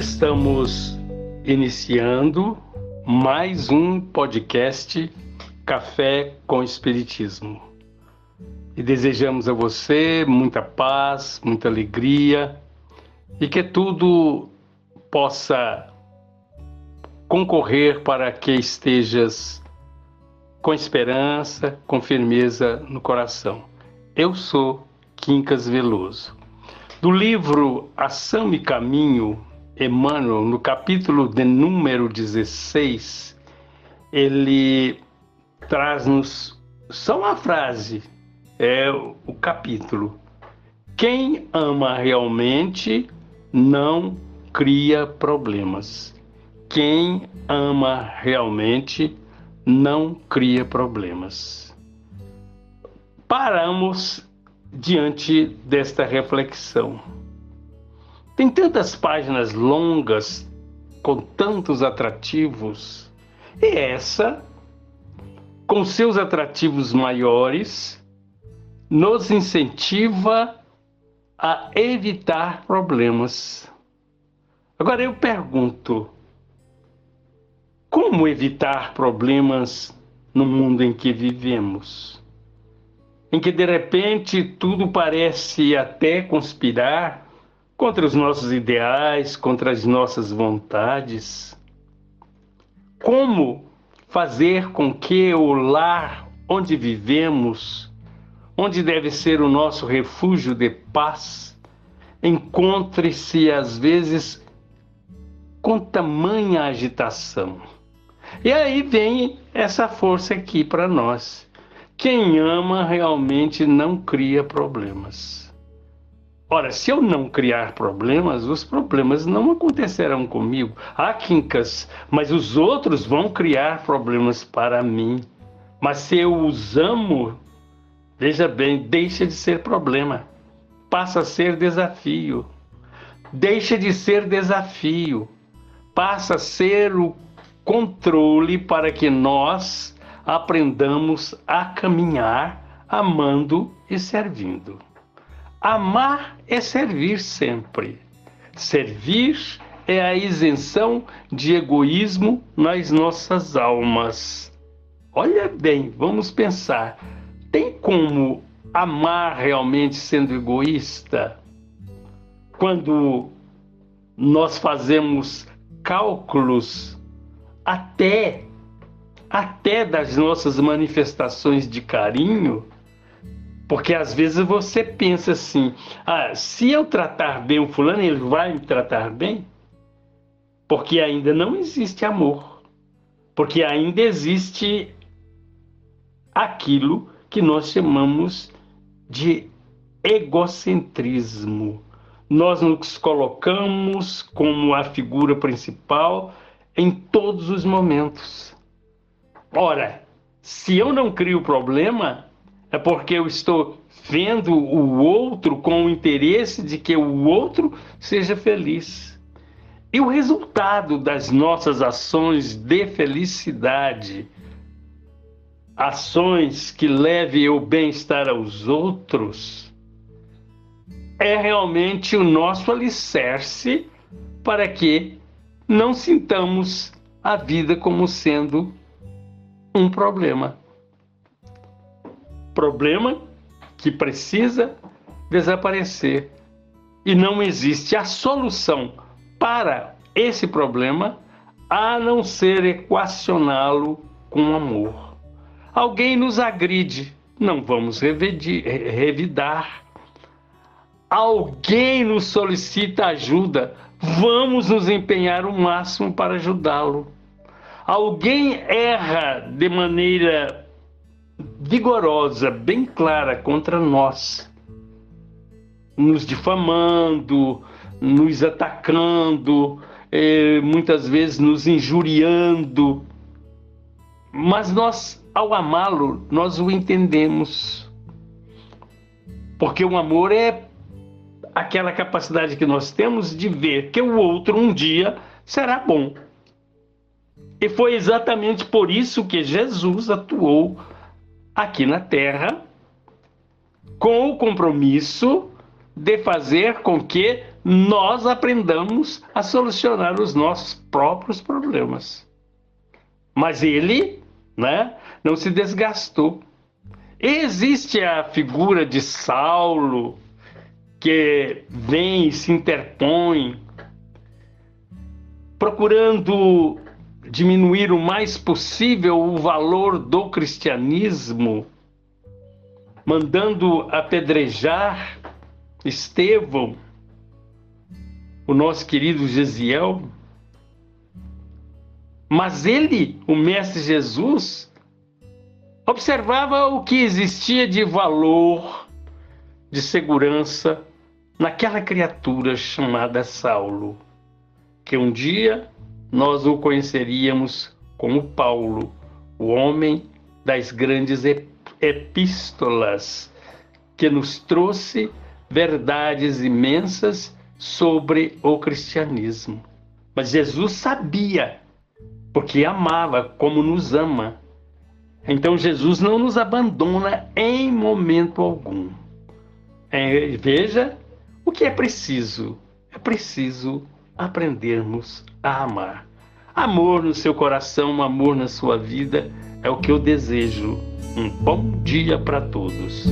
Estamos iniciando mais um podcast Café com Espiritismo. E desejamos a você muita paz, muita alegria e que tudo possa concorrer para que estejas com esperança, com firmeza no coração. Eu sou Quincas Veloso. Do livro Ação e Caminho, Emmanuel, no capítulo de número 16, ele traz-nos só uma frase, é o capítulo. Quem ama realmente não cria problemas. Quem ama realmente não cria problemas. Paramos diante desta reflexão. Tem tantas páginas longas com tantos atrativos, e essa, com seus atrativos maiores, nos incentiva a evitar problemas. Agora eu pergunto: como evitar problemas no mundo em que vivemos? Em que de repente tudo parece até conspirar contra os nossos ideais, contra as nossas vontades. Como fazer com que o lar onde vivemos, onde deve ser o nosso refúgio de paz, encontre-se às vezes com tamanha agitação. E aí vem essa força aqui para nós. Quem ama realmente não cria problemas. Ora, se eu não criar problemas, os problemas não acontecerão comigo. Ah, Quincas, mas os outros vão criar problemas para mim. Mas se eu os amo, veja bem, deixa de ser problema, passa a ser desafio. Deixa de ser desafio, passa a ser o controle para que nós aprendamos a caminhar amando e servindo. Amar é servir sempre. Servir é a isenção de egoísmo nas nossas almas. Olha bem, vamos pensar. Tem como amar realmente sendo egoísta? Quando nós fazemos cálculos até até das nossas manifestações de carinho, porque às vezes você pensa assim: ah, se eu tratar bem o fulano, ele vai me tratar bem? Porque ainda não existe amor. Porque ainda existe aquilo que nós chamamos de egocentrismo. Nós nos colocamos como a figura principal em todos os momentos. Ora, se eu não crio problema, é porque eu estou vendo o outro com o interesse de que o outro seja feliz. E o resultado das nossas ações de felicidade, ações que levem o bem-estar aos outros, é realmente o nosso alicerce para que não sintamos a vida como sendo um problema problema que precisa desaparecer. E não existe a solução para esse problema a não ser equacioná-lo com amor. Alguém nos agride, não vamos revidar. Alguém nos solicita ajuda, vamos nos empenhar o máximo para ajudá-lo. Alguém erra de maneira vigorosa, bem clara contra nós, nos difamando, nos atacando, eh, muitas vezes nos injuriando. Mas nós, ao amá-lo, nós o entendemos. Porque o amor é aquela capacidade que nós temos de ver que o outro um dia será bom. E foi exatamente por isso que Jesus atuou aqui na Terra com o compromisso de fazer com que nós aprendamos a solucionar os nossos próprios problemas. Mas ele, né, não se desgastou. Existe a figura de Saulo que vem e se interpõe procurando diminuir o mais possível o valor do cristianismo, mandando apedrejar Estevão, o nosso querido Gesiel. Mas ele, o Mestre Jesus, observava o que existia de valor, de segurança naquela criatura chamada Saulo que um dia nós o conheceríamos como Paulo, o homem das grandes epístolas, que nos trouxe verdades imensas sobre o cristianismo. Mas Jesus sabia, porque amava como nos ama. Então Jesus não nos abandona em momento algum. É, veja o que é preciso. É preciso aprendermos a amar. Amor no seu coração, amor na sua vida é o que eu desejo. Um bom dia para todos.